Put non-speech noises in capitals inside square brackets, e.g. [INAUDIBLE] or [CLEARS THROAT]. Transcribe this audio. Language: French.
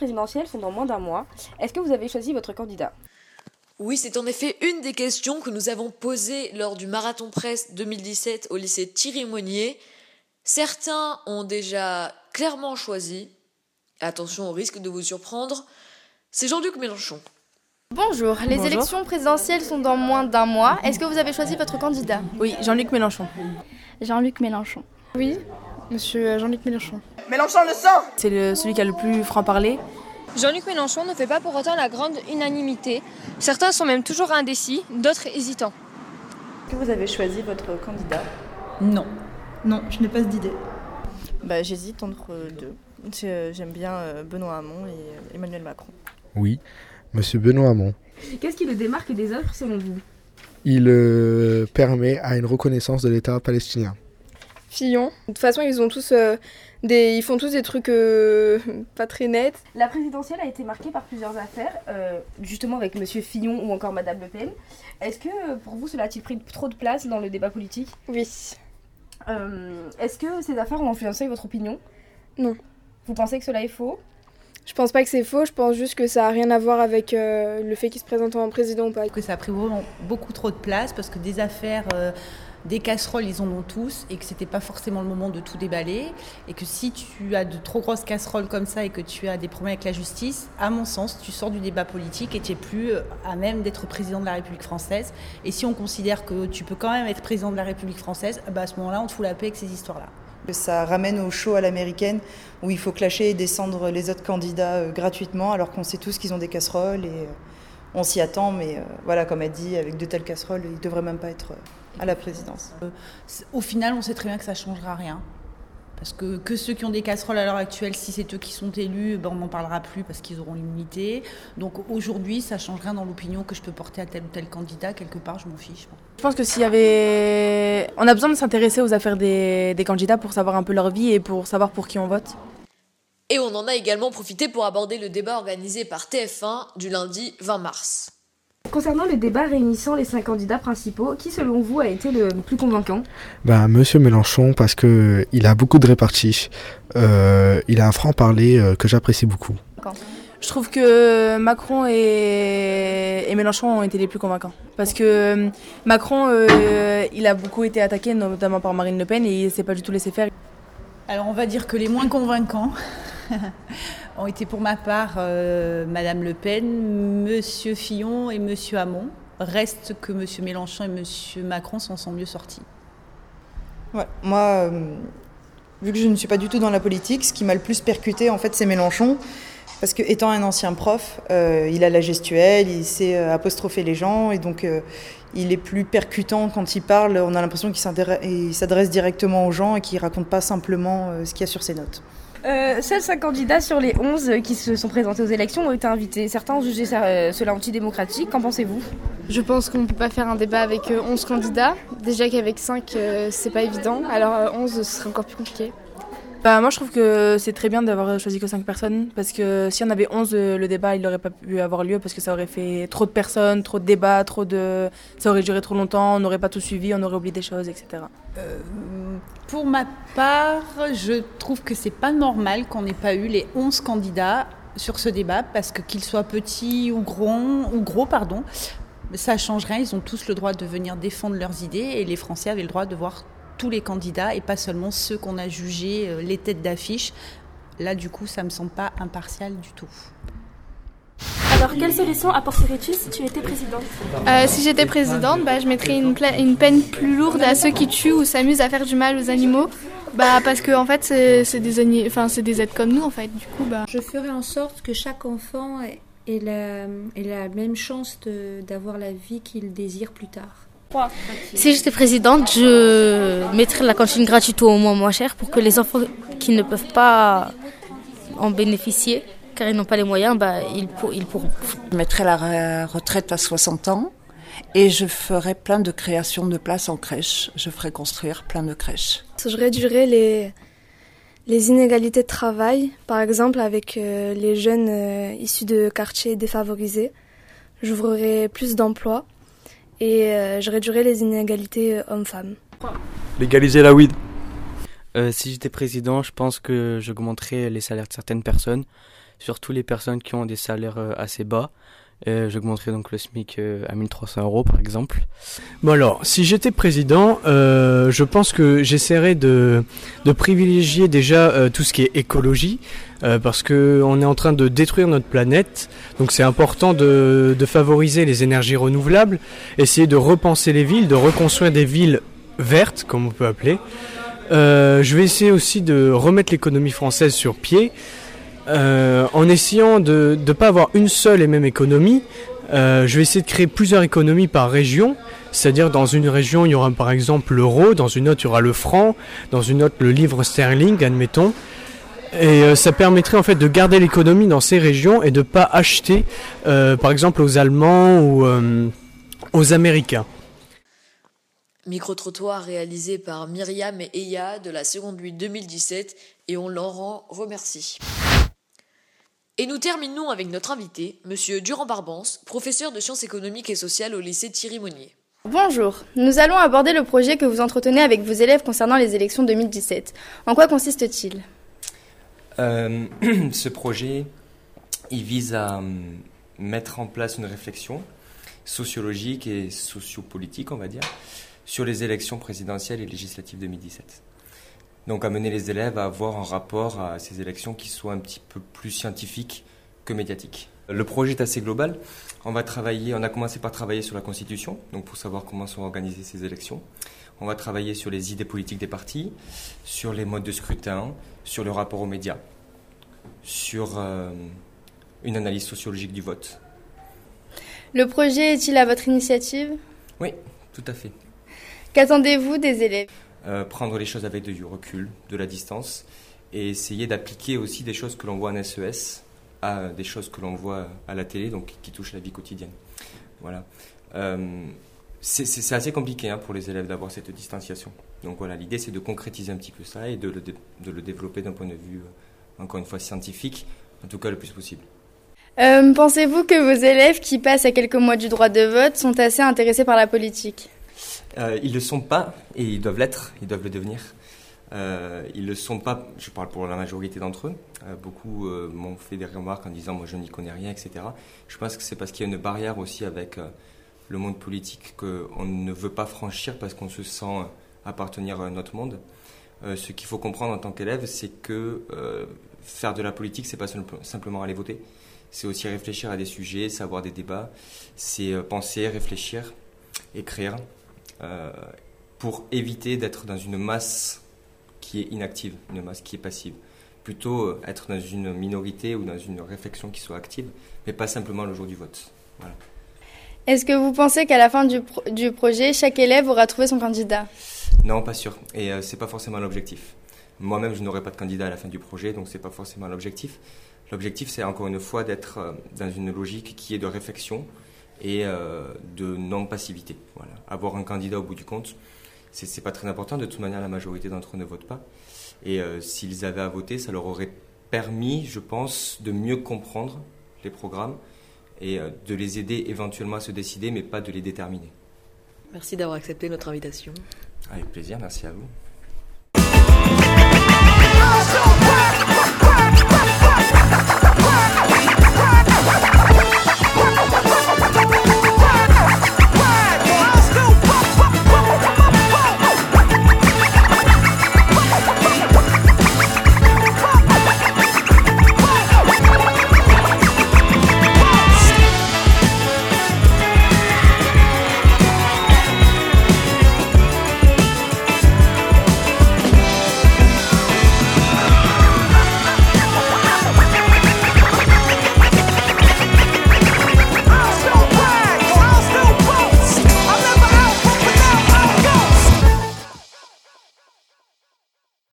Bonjour, les élections présidentielles sont dans moins d'un mois. Est-ce que vous avez choisi votre candidat? Oui, c'est en effet une des questions que nous avons posées lors du Marathon Presse 2017 au lycée Thierry Monnier. Certains ont déjà clairement choisi, attention au risque de vous surprendre, c'est Jean-Luc Mélenchon. Bonjour, les Bonjour. élections présidentielles sont dans moins d'un mois. Est-ce que vous avez choisi votre candidat? Oui, Jean-Luc Mélenchon. Jean-Luc Mélenchon. Oui, monsieur Jean-Luc Mélenchon. C'est le- celui qui a le plus franc-parler. Jean-Luc Mélenchon ne fait pas pour autant la grande unanimité. Certains sont même toujours indécis, d'autres hésitants. Est-ce que vous avez choisi votre candidat? Non, non, je n'ai pas d'idée. Bah, J'hésite entre deux. J'ai- J'aime bien euh, Benoît Hamon et euh, Emmanuel Macron. Oui, Monsieur Benoît Hamon. Qu'est-ce qui le démarque des autres selon vous? Il euh, permet à une reconnaissance de l'État palestinien. Fillon. De toute façon, ils ont tous euh, des, ils font tous des trucs euh, pas très nets. La présidentielle a été marquée par plusieurs affaires, euh, justement avec Monsieur Fillon ou encore Madame Le Pen. Est-ce que pour vous cela a-t-il pris trop de place dans le débat politique? Oui. Est-ce que ces affaires ont influencé votre opinion? Non. Vous pensez que cela est faux? Je pense pas que c'est faux. Je pense juste que ça a rien à voir avec euh, le fait qu'il se présente en président ou pas. Que ça a pris vraiment beaucoup trop de place parce que des affaires, euh, des casseroles, ils en ont tous et que c'était pas forcément le moment de tout déballer. Et que si tu as de trop grosses casseroles comme ça et que tu as des problèmes avec la justice, à mon sens, tu sors du débat politique et tu es plus euh, à même d'être président de la République française. Et si on considère que tu peux quand même être président de la République française, bah à ce moment-là, on te fout la paix avec ces histoires-là. Ça ramène au show à l'américaine où il faut clasher et descendre les autres candidats euh, gratuitement alors qu'on sait tous qu'ils ont des casseroles et euh, on s'y attend. Mais euh, voilà, comme elle dit, avec de telles casseroles, ils ne devraient même pas être à la présidence. Au final, on sait très bien que ça ne changera rien. Parce que, que ceux qui ont des casseroles à l'heure actuelle, si c'est eux qui sont élus, ben on n'en parlera plus parce qu'ils auront l'immunité. Donc aujourd'hui, ça ne change rien dans l'opinion que je peux porter à tel ou tel candidat. Quelque part, je m'en fiche. Je pense que s'il y avait. On a besoin de s'intéresser aux affaires des, des candidats pour savoir un peu leur vie et pour savoir pour qui on vote. Et on en a également profité pour aborder le débat organisé par TF1 du lundi 20 mars. Concernant le débat réunissant les cinq candidats principaux, qui selon vous a été le plus convaincant? Ben, Monsieur Mélenchon, parce que il a beaucoup de réparties. Euh, il a un franc-parler euh, que j'apprécie beaucoup. Je trouve que Macron et, et Mélenchon ont été les plus convaincants. Parce que euh, Macron, euh, il a beaucoup été attaqué, notamment par Marine Le Pen, et il s'est pas du tout laissé faire. Alors on va dire que les moins convaincants [LAUGHS] ont été pour ma part euh, Madame Le Pen, Monsieur Fillon et Monsieur Hamon. Reste que Monsieur Mélenchon et Monsieur Macron s'en sont mieux sortis. Moi, euh, vu que je ne suis pas du tout dans la politique, ce qui m'a le plus percuté, en fait, c'est Mélenchon. Parce que étant un ancien prof, euh, il a la gestuelle, il sait euh, apostropher les gens, et donc il est plus percutant quand il parle. On a l'impression qu'il s'adresse directement aux gens et qu'il raconte pas simplement ce qu'il y a sur ses notes. Euh, Seuls 5 candidats sur les 11 qui se sont présentés aux élections ont été invités. Certains ont jugé euh, cela antidémocratique. Qu'en pensez-vous? Je pense qu'on ne peut pas faire un débat avec euh, 11 candidats. Déjà qu'avec 5, euh, c'est pas évident. Alors euh, 11, ce serait encore plus compliqué. Bah, moi, je trouve que c'est très bien d'avoir choisi que 5 personnes. Parce que si on avait 11, euh, le débat, il n'aurait pas pu avoir lieu. Parce que ça aurait fait trop de personnes, trop de débats, trop de... ça aurait duré trop longtemps, on n'aurait pas tout suivi, on aurait oublié des choses, etc. Euh, pour ma part, je trouve que c'est pas normal qu'on n'ait pas eu les 11 candidats sur ce débat parce que qu'ils soient petits ou gros, ou gros pardon, ça change rien. Ils ont tous le droit de venir défendre leurs idées et les Français avaient le droit de voir tous les candidats et pas seulement ceux qu'on a jugés euh, les têtes d'affiche. Là, du coup, ça me semble pas impartial du tout. Alors, quelle solution apporterais-tu si tu étais présidente Euh, si j'étais présidente, bah, je mettrais une, pla- une peine plus lourde à ceux qui tuent ou s'amusent à faire du mal aux animaux. Bah, parce que en fait, c'est c'est des, ani- enfin, c'est des êtres comme nous, en fait. Du coup, bah, Je ferai en sorte que chaque enfant ait ait la, ait la même chance de- d'avoir la vie qu'il désire plus tard. Si j'étais présidente, je mettrais la cantine gratuite au moins moins cher pour que les enfants qui ne peuvent pas en bénéficier, car ils n'ont pas les moyens, bah, ils, pour- ils pourront. Je mettrai la re- retraite à 60 ans et je ferai plein de créations de places en crèche. Je ferai construire plein de crèches. je réduirais les, les inégalités de travail, par exemple avec euh, les jeunes euh, issus de quartiers défavorisés. J'ouvrirais plus d'emplois et euh, je réduirais les inégalités euh, hommes-femmes. Légaliser la weed. Euh, si j'étais président, je pense que j'augmenterais les salaires de certaines personnes, surtout les personnes qui ont des salaires assez bas. Euh, J'augmenterais donc le SMIC euh, à 1300 euros par exemple. Bon alors, si j'étais président, euh, je pense que j'essaierais de, de privilégier déjà euh, tout ce qui est écologie, euh, parce que on est en train de détruire notre planète, donc c'est important de, de favoriser les énergies renouvelables, essayer de repenser les villes, de reconstruire des villes vertes, comme on peut appeler. Euh, je vais essayer aussi de remettre l'économie française sur pied, euh, en essayant de ne pas avoir une seule et même économie. Euh, je vais essayer de créer plusieurs économies par région, c'est-à-dire dans une région il y aura par exemple l'euro, dans une autre il y aura le franc, dans une autre le livre sterling, admettons. Et euh, ça permettrait en fait de garder l'économie dans ces régions et de pas acheter par exemple aux Allemands ou aux Américains. Micro-trottoir réalisé par Myriam et Eya de la seconde 8 2017 et on l'en rend remercie. Et nous terminons avec notre invité, Monsieur Durand-Barbance, professeur de sciences économiques et sociales au lycée Thierry Monnier. Bonjour, nous allons aborder le projet que vous entretenez avec vos élèves concernant les élections 2017. En quoi consiste-t-il? Euh, [CLEARS THROAT] ce projet, il vise à hum, mettre en place une réflexion sociologique et sociopolitique, on va dire, sur les élections présidentielles et législatives 2017. Donc amener les élèves à avoir un rapport à ces élections qui soit un petit peu plus scientifique que médiatique. Le projet est assez global. On va travailler, on a commencé par travailler sur la Constitution, donc pour savoir comment sont organisées ces élections. On va travailler sur les idées politiques des partis, sur les modes de scrutin, sur le rapport aux médias, sur euh, une analyse sociologique du vote. Le projet est-il à votre initiative? Oui, tout à fait. Qu'attendez-vous des élèves? Euh, prendre les choses avec du recul, de la distance, et essayer d'appliquer aussi des choses que l'on voit en SES à des choses que l'on voit à la télé, donc qui touchent la vie quotidienne. Voilà. Euh, c'est- assez compliqué hein, pour les élèves d'avoir cette distanciation. Donc voilà, l'idée c'est de concrétiser un petit peu ça et de le, développer d'un point de vue, euh, encore une fois, scientifique, en tout cas le plus possible. Euh, Pensez-vous que vos élèves qui passent à quelques mois du droit de vote sont assez intéressés par la politique? Euh, ils ne le sont pas et ils doivent l'être, ils doivent le devenir. Euh, ils ne le sont pas, je parle pour la majorité d'entre eux. Euh, beaucoup m'ont fait des remarques en disant moi je n'y connais rien, etc. Je pense que c'est parce qu'il y a une barrière aussi avec le monde politique qu'on ne veut pas franchir parce qu'on se sent appartenir à un autre monde. Ce qu'il faut comprendre en tant qu'élève, c'est que faire de la politique, c'est pas simple- simplement aller voter. C'est aussi réfléchir à des sujets, savoir des débats, c'est penser, réfléchir, écrire, pour éviter d'être dans une masse qui est inactive, une masse qui est passive. Plutôt euh, être dans une minorité ou dans une réflexion qui soit active, mais pas simplement le jour du vote. Voilà. Est-ce que vous pensez qu'à la fin du, pro- du projet, chaque élève aura trouvé son candidat? Non, pas sûr. Et euh, c'est pas forcément l'objectif. Moi-même, je n'aurai pas de candidat à la fin du projet, donc c'est pas forcément l'objectif. L'objectif, c'est encore une fois d'être euh, dans une logique qui est de réflexion et euh, de non-passivité. Voilà. Avoir un candidat au bout du compte, c'est pas très important. De toute manière, la majorité d'entre eux ne votent pas. Et euh, s'ils avaient à voter, ça leur aurait permis, je pense, de mieux comprendre les programmes et euh, de les aider éventuellement à se décider, mais pas de les déterminer. Merci d'avoir accepté notre invitation. Avec plaisir, merci à vous.